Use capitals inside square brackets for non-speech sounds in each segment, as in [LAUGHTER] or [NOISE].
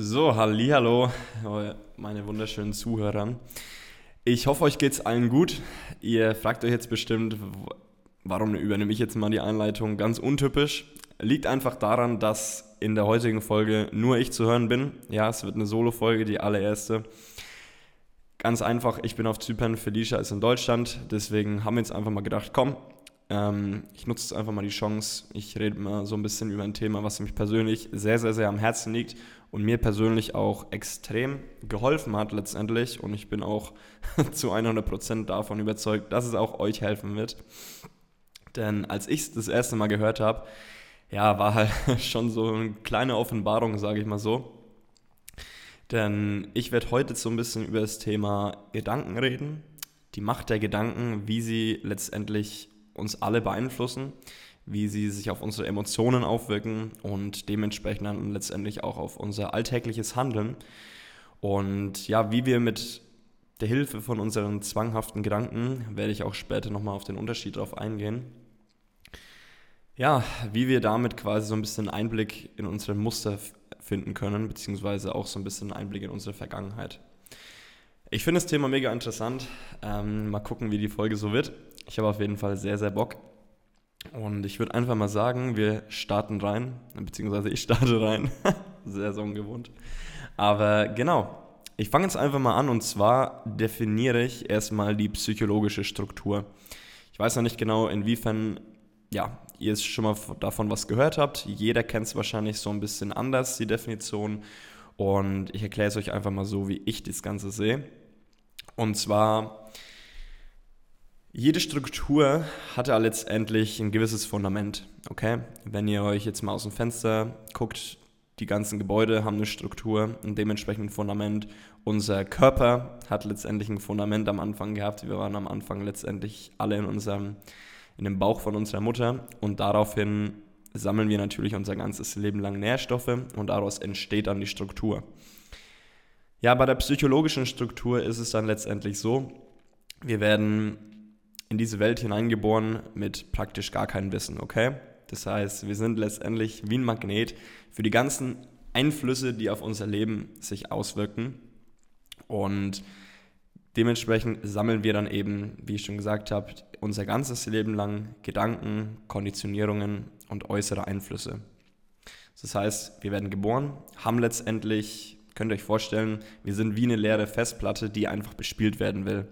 So, hallo, meine wunderschönen Zuhörer. Ich hoffe, euch geht's allen gut. Ihr fragt euch jetzt bestimmt, warum übernehme ich jetzt mal die Einleitung? Ganz untypisch. Liegt einfach daran, dass in der heutigen Folge nur ich zu hören bin. Ja, es wird eine Solo-Folge, die allererste. Ganz einfach, ich bin auf Zypern, Felicia ist in Deutschland. Deswegen haben wir jetzt einfach mal gedacht, komm, ähm, ich nutze jetzt einfach mal die Chance. Ich rede mal so ein bisschen über ein Thema, was mich persönlich sehr, sehr, sehr am Herzen liegt und mir persönlich auch extrem geholfen hat letztendlich. Und ich bin auch [LAUGHS] zu 100% davon überzeugt, dass es auch euch helfen wird. Denn als ich es das erste Mal gehört habe, ja, war halt [LAUGHS] schon so eine kleine Offenbarung, sage ich mal so. Denn ich werde heute so ein bisschen über das Thema Gedanken reden, die Macht der Gedanken, wie sie letztendlich uns alle beeinflussen, wie sie sich auf unsere Emotionen aufwirken und dementsprechend dann letztendlich auch auf unser alltägliches Handeln. Und ja, wie wir mit der Hilfe von unseren zwanghaften Gedanken, werde ich auch später nochmal auf den Unterschied darauf eingehen, ja, wie wir damit quasi so ein bisschen Einblick in unsere Muster finden können, beziehungsweise auch so ein bisschen Einblick in unsere Vergangenheit. Ich finde das Thema mega interessant. Ähm, mal gucken, wie die Folge so wird. Ich habe auf jeden Fall sehr, sehr Bock. Und ich würde einfach mal sagen, wir starten rein, beziehungsweise ich starte rein. [LAUGHS] sehr so ungewohnt. Aber genau, ich fange jetzt einfach mal an und zwar definiere ich erstmal die psychologische Struktur. Ich weiß noch nicht genau, inwiefern ja, ihr schon mal davon was gehört habt. Jeder kennt es wahrscheinlich so ein bisschen anders, die Definition. Und ich erkläre es euch einfach mal so, wie ich das Ganze sehe. Und zwar, jede Struktur hat ja letztendlich ein gewisses Fundament. Okay? Wenn ihr euch jetzt mal aus dem Fenster guckt, die ganzen Gebäude haben eine Struktur und dementsprechend ein Fundament. Unser Körper hat letztendlich ein Fundament am Anfang gehabt. Wir waren am Anfang letztendlich alle in unserem in dem Bauch von unserer Mutter und daraufhin sammeln wir natürlich unser ganzes Leben lang Nährstoffe und daraus entsteht dann die Struktur. Ja, bei der psychologischen Struktur ist es dann letztendlich so, wir werden in diese Welt hineingeboren mit praktisch gar keinem Wissen, okay? Das heißt, wir sind letztendlich wie ein Magnet für die ganzen Einflüsse, die auf unser Leben sich auswirken. Und Dementsprechend sammeln wir dann eben, wie ich schon gesagt habe, unser ganzes Leben lang Gedanken, Konditionierungen und äußere Einflüsse. Das heißt, wir werden geboren, haben letztendlich, könnt ihr euch vorstellen, wir sind wie eine leere Festplatte, die einfach bespielt werden will.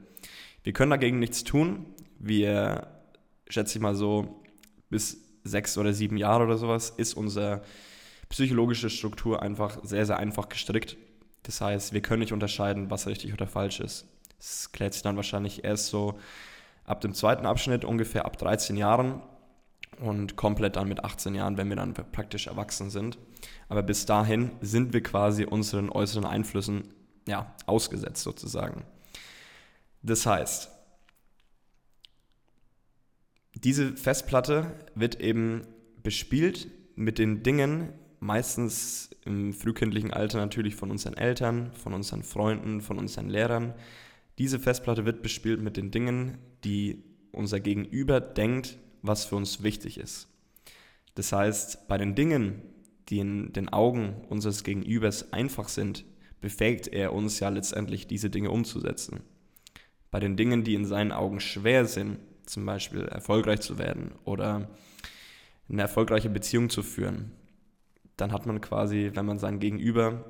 Wir können dagegen nichts tun. Wir, schätze ich mal so, bis sechs oder sieben Jahre oder sowas ist unsere psychologische Struktur einfach sehr, sehr einfach gestrickt. Das heißt, wir können nicht unterscheiden, was richtig oder falsch ist. Das klärt sich dann wahrscheinlich erst so ab dem zweiten Abschnitt, ungefähr ab 13 Jahren und komplett dann mit 18 Jahren, wenn wir dann praktisch erwachsen sind. Aber bis dahin sind wir quasi unseren äußeren Einflüssen ja, ausgesetzt sozusagen. Das heißt, diese Festplatte wird eben bespielt mit den Dingen, meistens im frühkindlichen Alter natürlich von unseren Eltern, von unseren Freunden, von unseren Lehrern, diese Festplatte wird bespielt mit den Dingen, die unser Gegenüber denkt, was für uns wichtig ist. Das heißt, bei den Dingen, die in den Augen unseres Gegenübers einfach sind, befähigt er uns ja letztendlich, diese Dinge umzusetzen. Bei den Dingen, die in seinen Augen schwer sind, zum Beispiel erfolgreich zu werden oder eine erfolgreiche Beziehung zu führen, dann hat man quasi, wenn man sein Gegenüber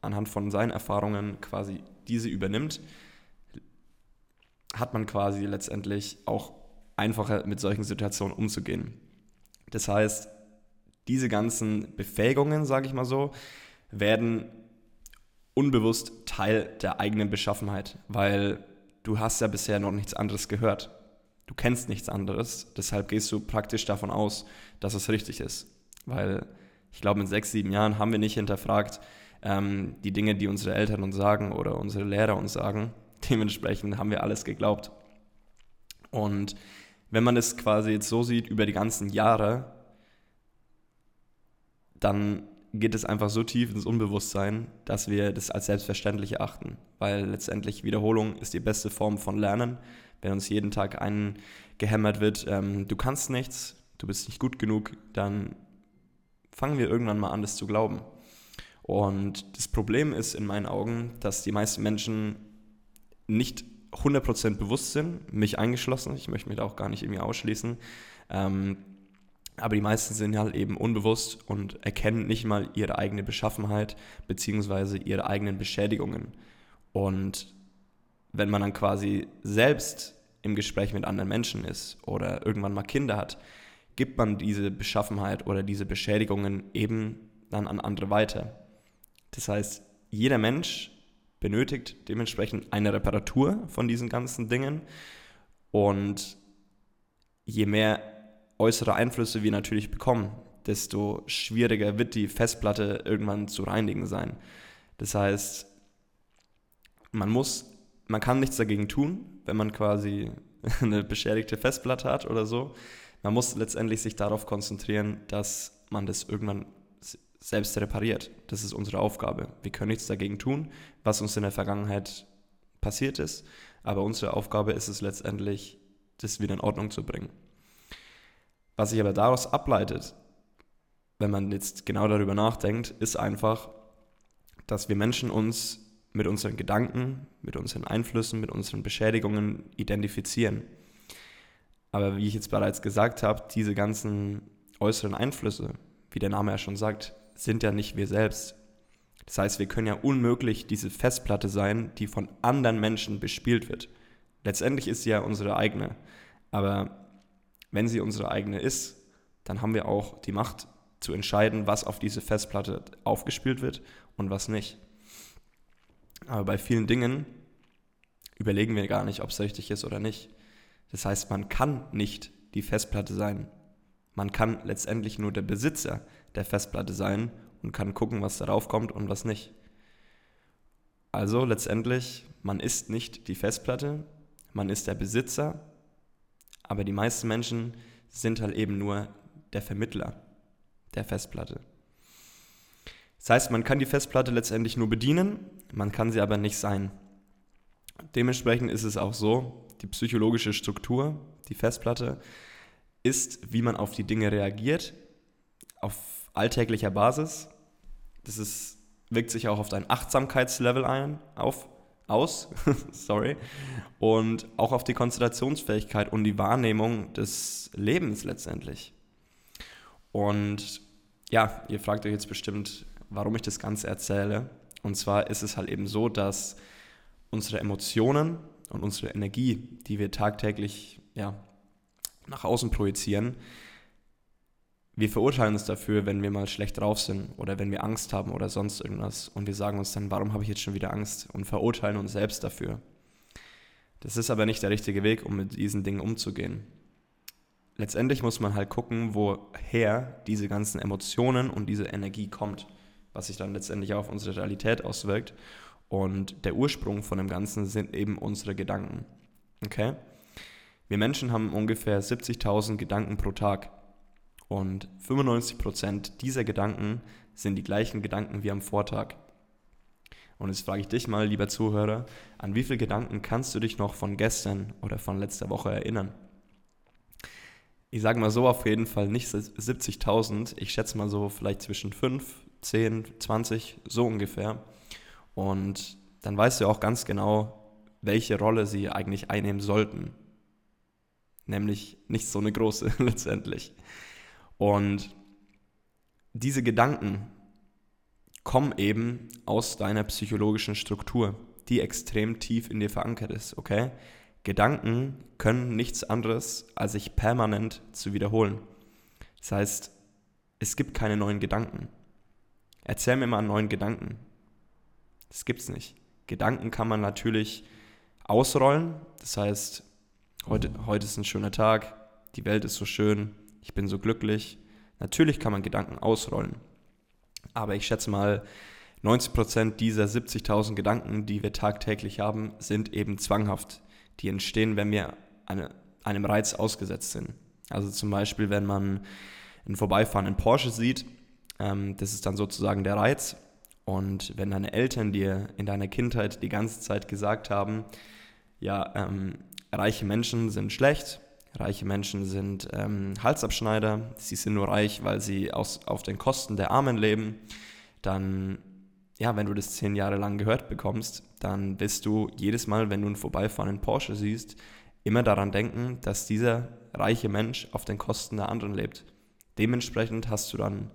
anhand von seinen Erfahrungen quasi diese übernimmt, hat man quasi letztendlich auch einfacher mit solchen Situationen umzugehen. Das heißt, diese ganzen Befähigungen, sage ich mal so, werden unbewusst Teil der eigenen Beschaffenheit, weil du hast ja bisher noch nichts anderes gehört. Du kennst nichts anderes, deshalb gehst du praktisch davon aus, dass es richtig ist. Weil ich glaube, in sechs, sieben Jahren haben wir nicht hinterfragt, ähm, die Dinge, die unsere Eltern uns sagen oder unsere Lehrer uns sagen, [LAUGHS] Dementsprechend haben wir alles geglaubt. Und wenn man es quasi jetzt so sieht über die ganzen Jahre, dann geht es einfach so tief ins Unbewusstsein, dass wir das als selbstverständlich erachten. Weil letztendlich Wiederholung ist die beste Form von Lernen. Wenn uns jeden Tag eingehämmert wird, ähm, du kannst nichts, du bist nicht gut genug, dann fangen wir irgendwann mal an, das zu glauben. Und das Problem ist in meinen Augen, dass die meisten Menschen nicht 100% bewusst sind, mich eingeschlossen, ich möchte mich da auch gar nicht irgendwie ausschließen, ähm, aber die meisten sind halt eben unbewusst und erkennen nicht mal ihre eigene Beschaffenheit bzw. ihre eigenen Beschädigungen. Und wenn man dann quasi selbst im Gespräch mit anderen Menschen ist oder irgendwann mal Kinder hat, gibt man diese Beschaffenheit oder diese Beschädigungen eben dann an andere weiter. Das heißt, jeder Mensch benötigt dementsprechend eine Reparatur von diesen ganzen Dingen und je mehr äußere Einflüsse wir natürlich bekommen, desto schwieriger wird die Festplatte irgendwann zu reinigen sein. Das heißt, man muss, man kann nichts dagegen tun, wenn man quasi [LAUGHS] eine beschädigte Festplatte hat oder so. Man muss letztendlich sich darauf konzentrieren, dass man das irgendwann selbst repariert. Das ist unsere Aufgabe. Wir können nichts dagegen tun, was uns in der Vergangenheit passiert ist, aber unsere Aufgabe ist es letztendlich, das wieder in Ordnung zu bringen. Was sich aber daraus ableitet, wenn man jetzt genau darüber nachdenkt, ist einfach, dass wir Menschen uns mit unseren Gedanken, mit unseren Einflüssen, mit unseren Beschädigungen identifizieren. Aber wie ich jetzt bereits gesagt habe, diese ganzen äußeren Einflüsse, wie der Name ja schon sagt, sind ja nicht wir selbst. Das heißt, wir können ja unmöglich diese Festplatte sein, die von anderen Menschen bespielt wird. Letztendlich ist sie ja unsere eigene. Aber wenn sie unsere eigene ist, dann haben wir auch die Macht zu entscheiden, was auf diese Festplatte aufgespielt wird und was nicht. Aber bei vielen Dingen überlegen wir gar nicht, ob es richtig ist oder nicht. Das heißt, man kann nicht die Festplatte sein. Man kann letztendlich nur der Besitzer der Festplatte sein und kann gucken, was darauf kommt und was nicht. Also letztendlich, man ist nicht die Festplatte, man ist der Besitzer aber die meisten Menschen sind halt eben nur der Vermittler der Festplatte. Das heißt, man kann die Festplatte letztendlich nur bedienen, man kann sie aber nicht sein. Dementsprechend ist es auch so, die psychologische Struktur, die Festplatte, ist, wie man auf die Dinge reagiert, auf alltäglicher Basis. Das ist, wirkt sich auch auf dein Achtsamkeitslevel ein, auf aus, [LAUGHS] sorry, und auch auf die Konzentrationsfähigkeit und die Wahrnehmung des Lebens letztendlich. Und ja, ihr fragt euch jetzt bestimmt, warum ich das Ganze erzähle. Und zwar ist es halt eben so, dass unsere Emotionen und unsere Energie, die wir tagtäglich ja, nach außen projizieren, wir verurteilen uns dafür, wenn wir mal schlecht drauf sind oder wenn wir Angst haben oder sonst irgendwas. Und wir sagen uns dann, warum habe ich jetzt schon wieder Angst? Und verurteilen uns selbst dafür. Das ist aber nicht der richtige Weg, um mit diesen Dingen umzugehen. Letztendlich muss man halt gucken, woher diese ganzen Emotionen und diese Energie kommt, was sich dann letztendlich auf unsere Realität auswirkt. Und der Ursprung von dem Ganzen sind eben unsere Gedanken. Okay? Wir Menschen haben ungefähr 70.000 Gedanken pro Tag. Und 95% dieser Gedanken sind die gleichen Gedanken wie am Vortag. Und jetzt frage ich dich mal, lieber Zuhörer, an wie viele Gedanken kannst du dich noch von gestern oder von letzter Woche erinnern? Ich sage mal so auf jeden Fall nicht 70.000, ich schätze mal so vielleicht zwischen 5, 10, 20, so ungefähr. Und dann weißt du auch ganz genau, welche Rolle sie eigentlich einnehmen sollten. Nämlich nicht so eine große [LAUGHS] letztendlich. Und diese Gedanken kommen eben aus deiner psychologischen Struktur, die extrem tief in dir verankert ist, okay? Gedanken können nichts anderes, als sich permanent zu wiederholen. Das heißt, es gibt keine neuen Gedanken. Erzähl mir mal einen neuen Gedanken. Das gibt's nicht. Gedanken kann man natürlich ausrollen. Das heißt, heute, heute ist ein schöner Tag, die Welt ist so schön, ich bin so glücklich. Natürlich kann man Gedanken ausrollen, aber ich schätze mal, 90% dieser 70.000 Gedanken, die wir tagtäglich haben, sind eben zwanghaft. Die entstehen, wenn wir eine, einem Reiz ausgesetzt sind. Also zum Beispiel, wenn man einen vorbeifahrenden Porsche sieht, ähm, das ist dann sozusagen der Reiz. Und wenn deine Eltern dir in deiner Kindheit die ganze Zeit gesagt haben, ja, ähm, reiche Menschen sind schlecht, Reiche Menschen sind ähm, Halsabschneider, sie sind nur reich, weil sie aus, auf den Kosten der Armen leben. Dann ja, wenn du das zehn Jahre lang gehört bekommst, dann wirst du jedes Mal, wenn du einen vorbeifahrenden Porsche siehst, immer daran denken, dass dieser reiche Mensch auf den Kosten der anderen lebt. Dementsprechend hast du dann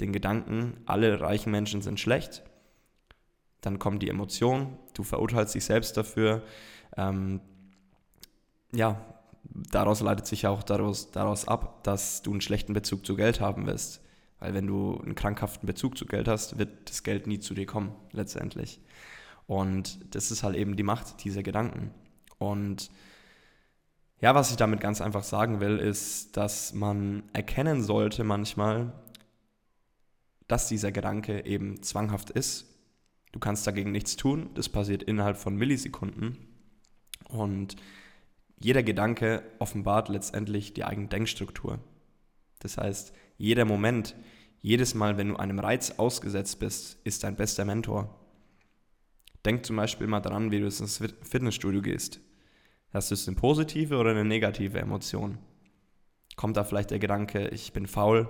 den Gedanken, alle reichen Menschen sind schlecht. Dann kommt die Emotion, du verurteilst dich selbst dafür. Ähm, ja, daraus leitet sich auch daraus, daraus ab, dass du einen schlechten Bezug zu Geld haben wirst. Weil wenn du einen krankhaften Bezug zu Geld hast, wird das Geld nie zu dir kommen, letztendlich. Und das ist halt eben die Macht dieser Gedanken. Und ja, was ich damit ganz einfach sagen will, ist, dass man erkennen sollte manchmal, dass dieser Gedanke eben zwanghaft ist. Du kannst dagegen nichts tun, das passiert innerhalb von Millisekunden. Und jeder Gedanke offenbart letztendlich die eigene Denkstruktur. Das heißt, jeder Moment, jedes Mal, wenn du einem Reiz ausgesetzt bist, ist dein bester Mentor. Denk zum Beispiel mal daran, wie du ins Fitnessstudio gehst. Hast du eine positive oder eine negative Emotion? Kommt da vielleicht der Gedanke, ich bin faul,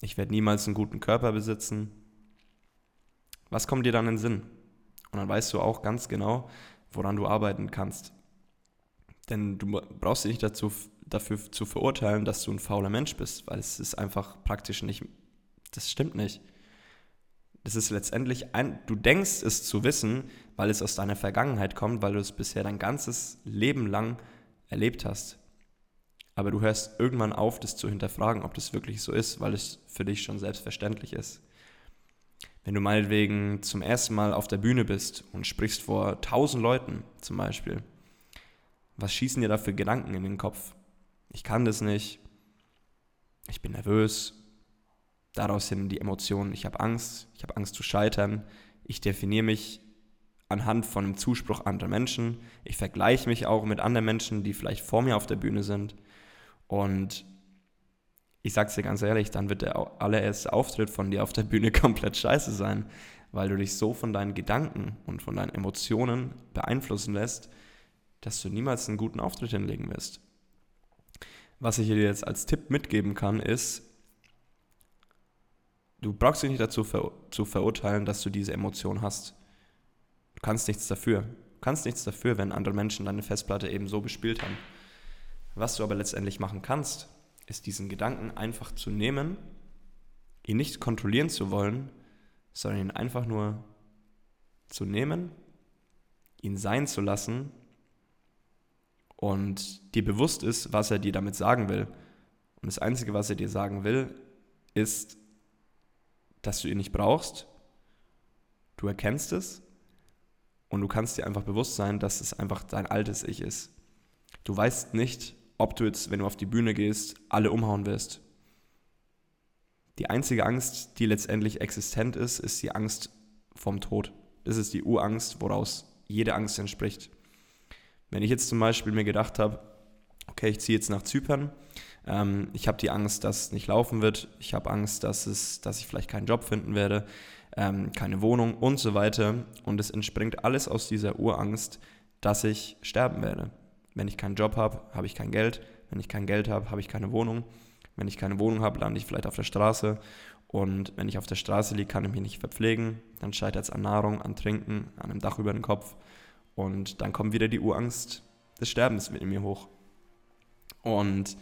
ich werde niemals einen guten Körper besitzen? Was kommt dir dann in den Sinn? Und dann weißt du auch ganz genau, woran du arbeiten kannst. Denn du brauchst dich nicht dazu dafür zu verurteilen, dass du ein fauler Mensch bist, weil es ist einfach praktisch nicht, das stimmt nicht. Das ist letztendlich ein, du denkst es zu wissen, weil es aus deiner Vergangenheit kommt, weil du es bisher dein ganzes Leben lang erlebt hast. Aber du hörst irgendwann auf, das zu hinterfragen, ob das wirklich so ist, weil es für dich schon selbstverständlich ist. Wenn du meinetwegen zum ersten Mal auf der Bühne bist und sprichst vor tausend Leuten zum Beispiel, was schießen dir da für Gedanken in den Kopf? Ich kann das nicht, ich bin nervös, daraus sind die Emotionen, ich habe Angst, ich habe Angst zu scheitern, ich definiere mich anhand von einem Zuspruch anderer Menschen, ich vergleiche mich auch mit anderen Menschen, die vielleicht vor mir auf der Bühne sind. Und ich sag's dir ganz ehrlich, dann wird der allererste Auftritt von dir auf der Bühne [LAUGHS] komplett scheiße sein, weil du dich so von deinen Gedanken und von deinen Emotionen beeinflussen lässt, dass du niemals einen guten Auftritt hinlegen wirst. Was ich dir jetzt als Tipp mitgeben kann, ist, du brauchst dich nicht dazu ver zu verurteilen, dass du diese Emotion hast. Du kannst nichts dafür. Du kannst nichts dafür, wenn andere Menschen deine Festplatte eben so bespielt haben. Was du aber letztendlich machen kannst, ist diesen Gedanken einfach zu nehmen, ihn nicht kontrollieren zu wollen, sondern ihn einfach nur zu nehmen, ihn sein zu lassen und dir bewusst ist, was er dir damit sagen will. Und das Einzige, was er dir sagen will, ist, dass du ihn nicht brauchst. Du erkennst es und du kannst dir einfach bewusst sein, dass es einfach dein altes Ich ist. Du weißt nicht, ob du jetzt, wenn du auf die Bühne gehst, alle umhauen wirst. Die einzige Angst, die letztendlich existent ist, ist die Angst vom Tod. Das ist die Urangst, woraus jede Angst entspricht. Wenn ich jetzt zum Beispiel mir gedacht habe, okay, ich ziehe jetzt nach Zypern, ähm, ich habe die Angst, dass es nicht laufen wird, ich habe Angst, dass, es, dass ich vielleicht keinen Job finden werde, ähm, keine Wohnung und so weiter. Und es entspringt alles aus dieser Urangst, dass ich sterben werde. Wenn ich keinen Job habe, habe ich kein Geld. Wenn ich kein Geld habe, habe ich keine Wohnung. Wenn ich keine Wohnung habe, lande ich vielleicht auf der Straße. Und wenn ich auf der Straße liege, kann ich mich nicht verpflegen. Dann scheitert es an Nahrung, an Trinken, an einem Dach über den Kopf. Und dann kommt wieder die Urangst des Sterbens in mir hoch. Und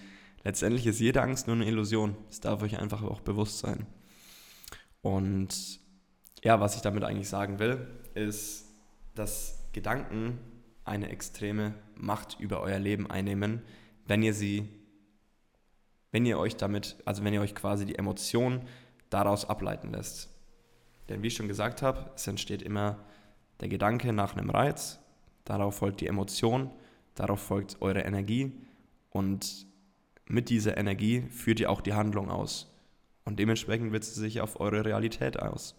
letztendlich ist jede Angst nur eine Illusion. Das darf euch einfach auch bewusst sein. Und ja, was ich damit eigentlich sagen will, ist, dass Gedanken eine extreme Macht über euer Leben einnehmen, wenn ihr sie, wenn ihr euch damit, also wenn ihr euch quasi die Emotion daraus ableiten lässt. Denn wie ich schon gesagt habe, es entsteht immer der Gedanke nach einem Reiz, darauf folgt die Emotion, darauf folgt eure Energie und mit dieser Energie führt ihr auch die Handlung aus. Und dementsprechend wirkt sie sich auf eure Realität aus.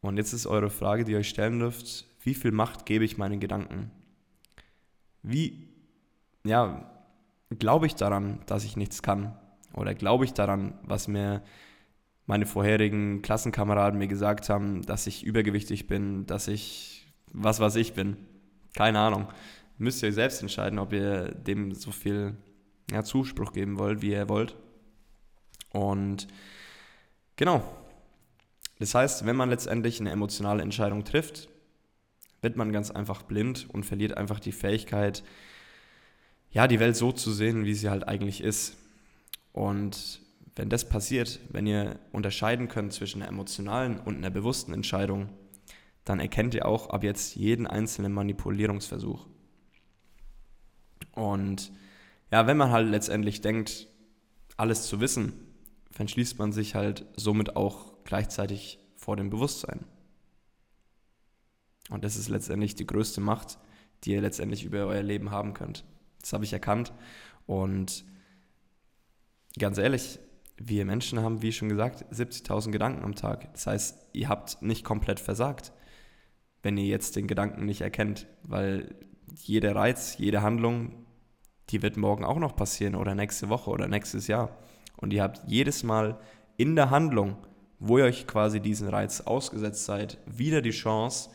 Und jetzt ist eure Frage, die ihr euch stellen dürft, wie viel Macht gebe ich meinen Gedanken? Wie, ja, glaube ich daran, dass ich nichts kann? Oder glaube ich daran, was mir meine vorherigen Klassenkameraden mir gesagt haben, dass ich übergewichtig bin, dass ich was was ich bin. Keine Ahnung. Müsst ihr selbst entscheiden, ob ihr dem so viel ja, Zuspruch geben wollt, wie ihr wollt. Und genau, Das heißt, wenn man letztendlich eine emotionale Entscheidung trifft, wird man ganz einfach blind und verliert einfach die Fähigkeit, ja, die Welt so zu sehen, wie sie halt eigentlich ist. Und wenn das passiert, wenn ihr unterscheiden könnt zwischen einer emotionalen und einer bewussten Entscheidung, dann erkennt ihr auch ab jetzt jeden einzelnen Manipulierungsversuch. Und ja, wenn man halt letztendlich denkt, alles zu wissen, verschließt man sich halt somit auch gleichzeitig vor dem Bewusstsein. Und das ist letztendlich die größte Macht, die ihr letztendlich über euer Leben haben könnt. Das habe ich erkannt. Und ganz ehrlich, wir Menschen haben, wie schon gesagt, 70.000 Gedanken am Tag. Das heißt, ihr habt nicht komplett versagt, wenn ihr jetzt den Gedanken nicht erkennt, weil jeder Reiz, jede Handlung, die wird morgen auch noch passieren oder nächste Woche oder nächstes Jahr. Und ihr habt jedes Mal in der Handlung, wo ihr euch quasi diesen Reiz ausgesetzt seid, wieder die Chance,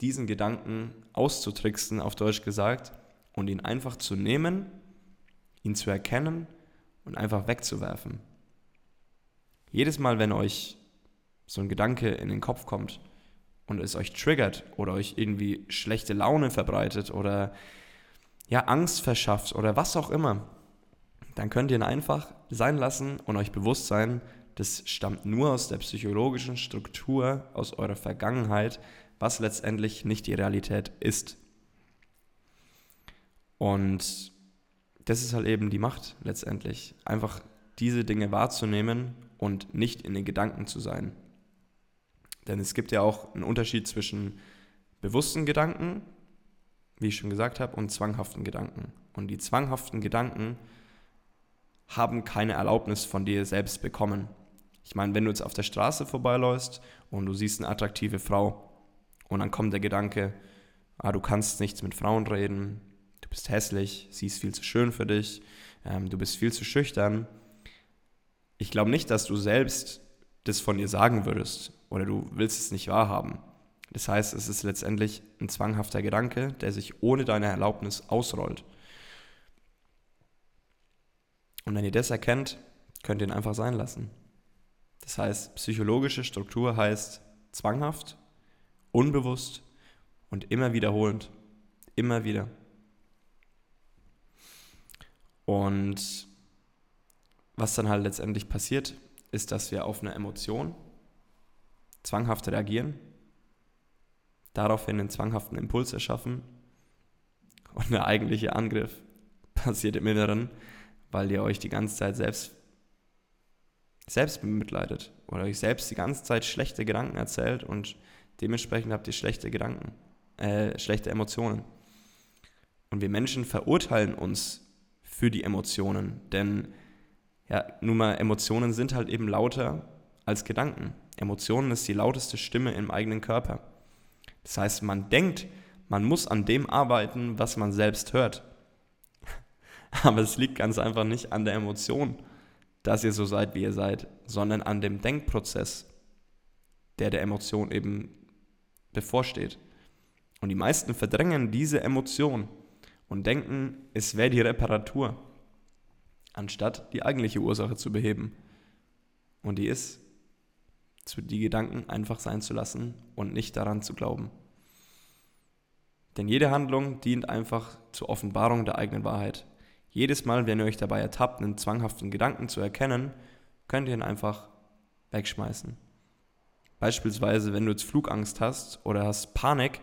diesen Gedanken auszutricksen, auf Deutsch gesagt, und ihn einfach zu nehmen, ihn zu erkennen und einfach wegzuwerfen. Jedes Mal, wenn euch so ein Gedanke in den Kopf kommt und es euch triggert oder euch irgendwie schlechte Laune verbreitet oder ja Angst verschafft oder was auch immer, dann könnt ihr ihn einfach sein lassen und euch bewusst sein, das stammt nur aus der psychologischen Struktur, aus eurer Vergangenheit, was letztendlich nicht die Realität ist. Und das ist halt eben die Macht letztendlich. Einfach diese Dinge wahrzunehmen und nicht in den Gedanken zu sein. Denn es gibt ja auch einen Unterschied zwischen bewussten Gedanken, wie ich schon gesagt habe, und zwanghaften Gedanken. Und die zwanghaften Gedanken haben keine Erlaubnis von dir selbst bekommen. Ich meine, wenn du jetzt auf der Straße vorbeiläufst und du siehst eine attraktive Frau und dann kommt der Gedanke, ah, du kannst nichts mit Frauen reden, du bist hässlich, sie ist viel zu schön für dich, ähm, du bist viel zu schüchtern. Ich glaube nicht, dass du selbst das von dir sagen würdest oder du willst es nicht wahrhaben. Das heißt, es ist letztendlich ein zwanghafter Gedanke, der sich ohne deine Erlaubnis ausrollt. Und wenn ihr das erkennt, könnt ihr ihn einfach sein lassen. Das heißt, psychologische Struktur heißt zwanghaft, unbewusst und immer wiederholend. Immer wieder. Und was dann halt letztendlich passiert, ist, dass wir auf eine Emotion zwanghaft reagieren, daraufhin einen zwanghaften Impuls erschaffen und der eigentliche Angriff [LAUGHS] passiert im Inneren, weil ihr euch die ganze Zeit selbst, selbst bemitleidet oder euch selbst die ganze Zeit schlechte Gedanken erzählt und dementsprechend habt ihr schlechte Gedanken, äh, schlechte Emotionen. Und wir Menschen verurteilen uns für die Emotionen. Denn ja, nun mal, Emotionen sind halt eben lauter als Gedanken. Emotionen ist die lauteste Stimme im eigenen Körper. Das heißt, man denkt, man muss an dem arbeiten, was man selbst hört. [LAUGHS] Aber es liegt ganz einfach nicht an der Emotion, dass ihr so seid, wie ihr seid, sondern an dem Denkprozess, der der Emotion eben bevorsteht. Und die meisten verdrängen diese Emotion und denken, es wäre die Reparatur, anstatt die eigentliche Ursache zu beheben. Und die ist, die Gedanken einfach sein zu lassen und nicht daran zu glauben. Denn jede Handlung dient einfach zur Offenbarung der eigenen Wahrheit. Jedes Mal, wenn ihr euch dabei ertappt, einen zwanghaften Gedanken zu erkennen, könnt ihr ihn einfach wegschmeißen. Beispielsweise, wenn du jetzt Flugangst hast oder hast Panik,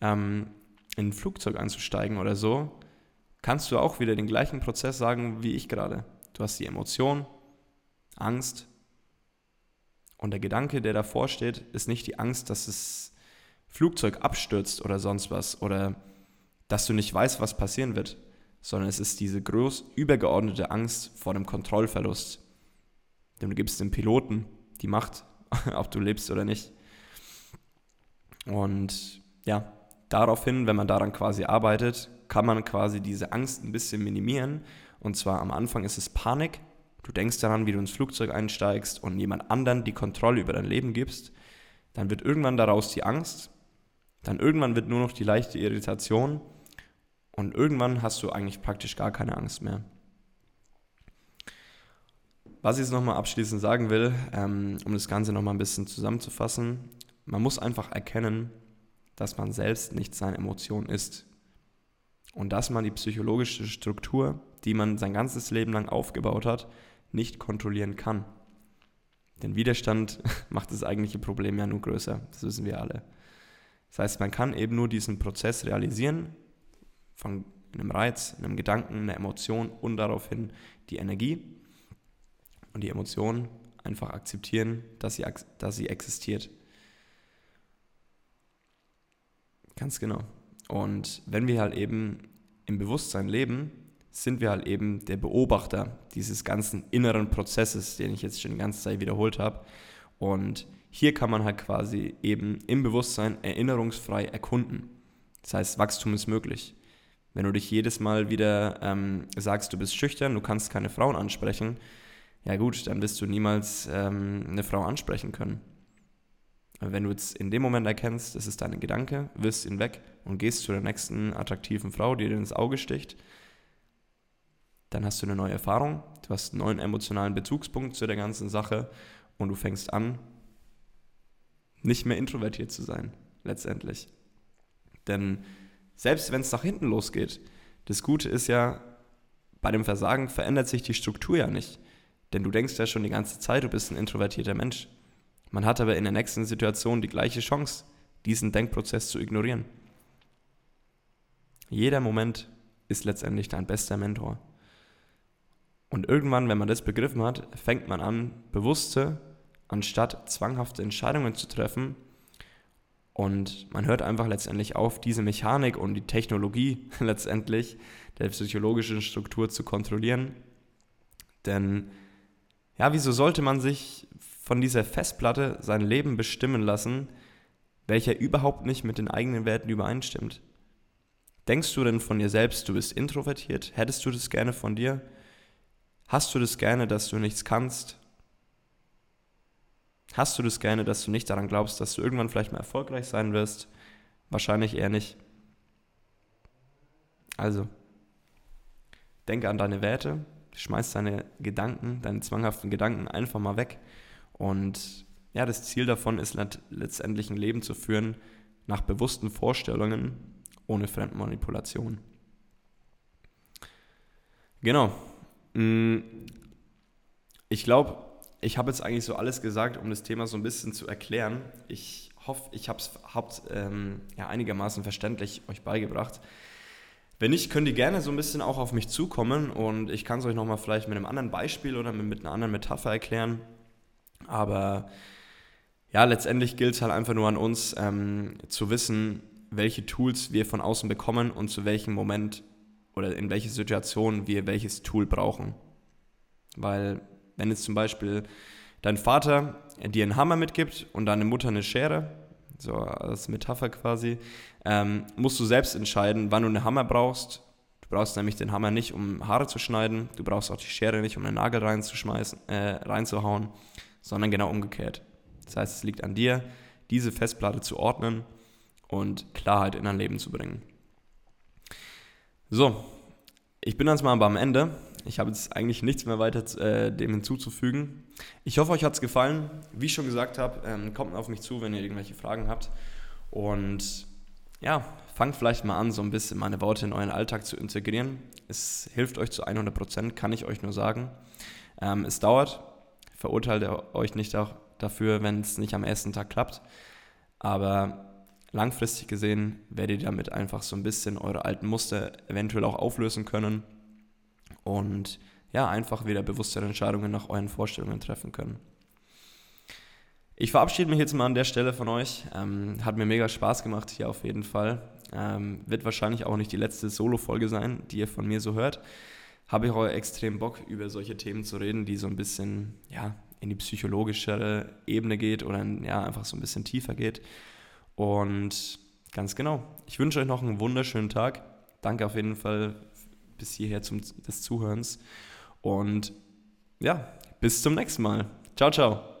ähm, in ein Flugzeug einzusteigen oder so, kannst du auch wieder den gleichen Prozess sagen wie ich gerade. Du hast die Emotion, Angst und der Gedanke, der davor steht, ist nicht die Angst, dass das Flugzeug abstürzt oder sonst was oder dass du nicht weißt, was passieren wird, sondern es ist diese groß übergeordnete Angst vor dem Kontrollverlust. Denn du gibst dem Piloten die Macht, [LAUGHS] ob du lebst oder nicht. Und ja, daraufhin, wenn man daran quasi arbeitet, kann man quasi diese Angst ein bisschen minimieren. Und zwar am Anfang ist es Panik. Du denkst daran, wie du ins Flugzeug einsteigst und jemand anderen die Kontrolle über dein Leben gibst. Dann wird irgendwann daraus die Angst. Dann irgendwann wird nur noch die leichte Irritation. Und irgendwann hast du eigentlich praktisch gar keine Angst mehr. was ich jetzt nochmal abschließend sagen will, ähm, um das Ganze nochmal ein bisschen zusammenzufassen, man muss einfach erkennen, dass man selbst nicht seine Emotion ist. Und dass man die psychologische Struktur, die man sein ganzes Leben lang aufgebaut hat, nicht kontrollieren kann. Denn Widerstand [LAUGHS] macht das eigentliche Problem ja nur größer, das wissen wir alle. Das heißt, man kann eben nur diesen Prozess realisieren, von einem Reiz, einem Gedanken, einer Emotion und daraufhin die Energie und die Emotion einfach akzeptieren, dass sie, dass sie existiert. Ganz genau. Und wenn wir halt eben im Bewusstsein leben, sind wir halt eben der Beobachter dieses ganzen inneren Prozesses, den ich jetzt schon die ganze Zeit wiederholt habe. Und hier kann man halt quasi eben im Bewusstsein erinnerungsfrei erkunden. Das heißt, Wachstum ist möglich. Wenn du dich jedes Mal wieder ähm, sagst, du bist schüchtern, du kannst keine Frauen ansprechen, ja gut, dann wirst du niemals ähm, eine Frau ansprechen können. Wenn du jetzt in dem Moment erkennst, das ist dein Gedanke, wirst ihn weg und gehst zu der nächsten attraktiven Frau, die dir ins Auge sticht, dann hast du eine neue Erfahrung, du hast einen neuen emotionalen Bezugspunkt zu der ganzen Sache und du fängst an, nicht mehr introvertiert zu sein, letztendlich. Denn selbst wenn es nach hinten losgeht, das Gute ist ja, bei dem Versagen verändert sich die Struktur ja nicht. Denn du denkst ja schon die ganze Zeit, du bist ein introvertierter Mensch. Man hat aber in der nächsten Situation die gleiche Chance, diesen Denkprozess zu ignorieren. Jeder Moment ist letztendlich dein bester Mentor. Und irgendwann, wenn man das begriffen hat, fängt man an, bewusste, anstatt zwanghafte Entscheidungen zu treffen. Und man hört einfach letztendlich auf, diese Mechanik und die Technologie [LAUGHS] letztendlich der psychologischen Struktur zu kontrollieren. Denn ja, wieso sollte man sich von dieser Festplatte sein Leben bestimmen lassen, welcher überhaupt nicht mit den eigenen Werten übereinstimmt? Denkst du denn von dir selbst, du bist introvertiert? Hättest du das gerne von dir? Hast du das gerne, dass du nichts kannst? Hast du das gerne, dass du nicht daran glaubst, dass du irgendwann vielleicht mal erfolgreich sein wirst? Wahrscheinlich eher nicht. Also, denke an deine Werte, schmeiß deine Gedanken, deine zwanghaften Gedanken einfach mal weg. Und ja, das Ziel davon ist letztendlich ein Leben zu führen nach bewussten Vorstellungen ohne Fremdmanipulation. Genau. Mm, ich glaube, ich habe jetzt eigentlich so alles gesagt, um das Thema so ein bisschen zu erklären. Ich hoffe, ich habe es ähm, ja, einigermaßen verständlich euch beigebracht. Wenn nicht, könnt ihr gerne so ein bisschen auch auf mich zukommen und ich kann es euch nochmal vielleicht mit einem anderen Beispiel oder mit einer anderen Metapher erklären. Aber ja, letztendlich gilt es halt einfach nur an uns ähm, zu wissen, welche Tools wir von außen bekommen und zu welchem Moment oder in welcher Situation wir welches Tool brauchen. Weil wenn jetzt zum Beispiel dein Vater dir einen Hammer mitgibt und deine Mutter eine Schere, so als Metapher quasi, ähm, musst du selbst entscheiden, wann du einen Hammer brauchst. Du brauchst nämlich den Hammer nicht, um Haare zu schneiden. Du brauchst auch die Schere nicht, um einen Nagel reinzuschmeißen, äh, reinzuhauen, sondern genau umgekehrt. Das heißt, es liegt an dir, diese Festplatte zu ordnen und Klarheit in dein Leben zu bringen. So, ich bin jetzt mal am Ende. Ich habe jetzt eigentlich nichts mehr weiter äh, dem hinzuzufügen. Ich hoffe, euch hat es gefallen. Wie ich schon gesagt habe, ähm, kommt auf mich zu, wenn ihr irgendwelche Fragen habt. Und ja, fangt vielleicht mal an, so ein bisschen meine Worte in euren Alltag zu integrieren. Es hilft euch zu 100 Prozent, kann ich euch nur sagen. Ähm, es dauert, verurteilt euch nicht auch dafür, wenn es nicht am ersten Tag klappt. Aber langfristig gesehen werdet ihr damit einfach so ein bisschen eure alten Muster eventuell auch auflösen können und ja, einfach wieder bewusstere Entscheidungen nach euren Vorstellungen treffen können. Ich verabschiede mich jetzt mal an der Stelle von euch. Ähm, hat mir mega Spaß gemacht hier auf jeden Fall. Ähm, wird wahrscheinlich auch nicht die letzte Solo-Folge sein, die ihr von mir so hört. Habe ich auch extrem Bock, über solche Themen zu reden, die so ein bisschen ja, in die psychologischere Ebene geht oder ja, einfach so ein bisschen tiefer geht. Und ganz genau, ich wünsche euch noch einen wunderschönen Tag. Danke auf jeden Fall bis hierher zum, des Zuhörens. Und ja, bis zum nächsten Mal. Ciao, ciao.